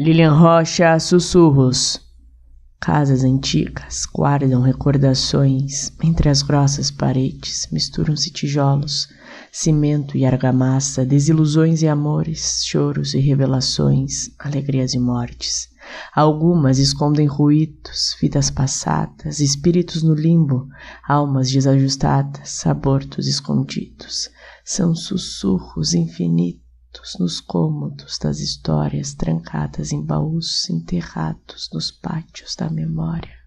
Lilian Rocha, sussurros. Casas antigas guardam recordações. Entre as grossas paredes misturam-se tijolos, cimento e argamassa, desilusões e amores, choros e revelações, alegrias e mortes. Algumas escondem ruídos, vidas passadas, espíritos no limbo, almas desajustadas, abortos escondidos. São sussurros infinitos nos cômodos das histórias trancadas em baús enterrados nos pátios da memória.